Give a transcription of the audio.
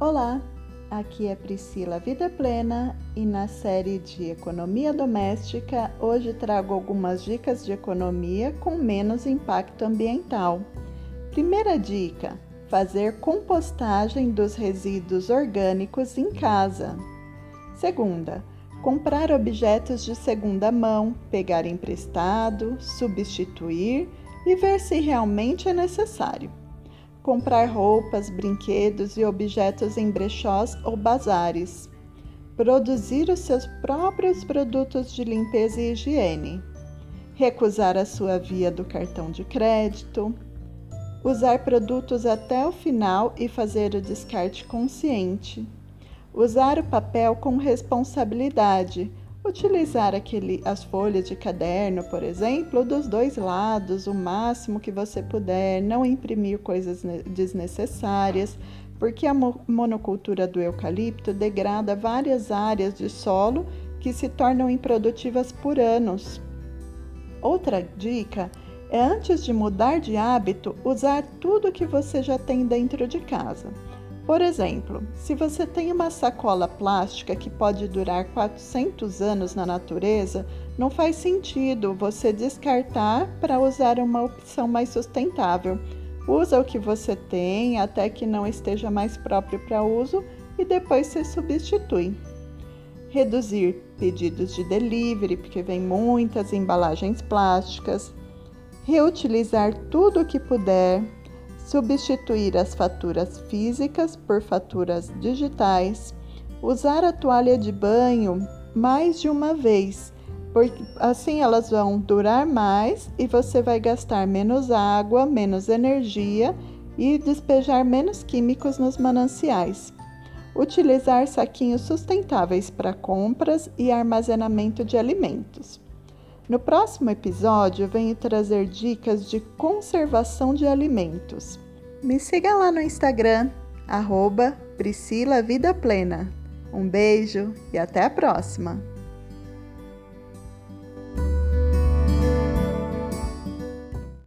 Olá, aqui é Priscila Vida Plena e na série de Economia Doméstica hoje trago algumas dicas de economia com menos impacto ambiental. Primeira dica: fazer compostagem dos resíduos orgânicos em casa. Segunda, comprar objetos de segunda mão, pegar emprestado, substituir e ver se realmente é necessário comprar roupas, brinquedos e objetos em brechós ou bazares, produzir os seus próprios produtos de limpeza e higiene, recusar a sua via do cartão de crédito, usar produtos até o final e fazer o descarte consciente, usar o papel com responsabilidade Utilizar aquele, as folhas de caderno, por exemplo, dos dois lados, o máximo que você puder, não imprimir coisas desnecessárias, porque a monocultura do eucalipto degrada várias áreas de solo que se tornam improdutivas por anos. Outra dica é antes de mudar de hábito, usar tudo que você já tem dentro de casa. Por exemplo, se você tem uma sacola plástica que pode durar 400 anos na natureza, não faz sentido você descartar para usar uma opção mais sustentável. Usa o que você tem até que não esteja mais próprio para uso e depois se substitui. Reduzir pedidos de delivery, porque vem muitas embalagens plásticas. Reutilizar tudo o que puder substituir as faturas físicas por faturas digitais, usar a toalha de banho mais de uma vez, porque assim elas vão durar mais e você vai gastar menos água, menos energia e despejar menos químicos nos mananciais. Utilizar saquinhos sustentáveis para compras e armazenamento de alimentos. No próximo episódio, venho trazer dicas de conservação de alimentos. Me siga lá no Instagram, arroba Priscila Vida Plena. Um beijo e até a próxima!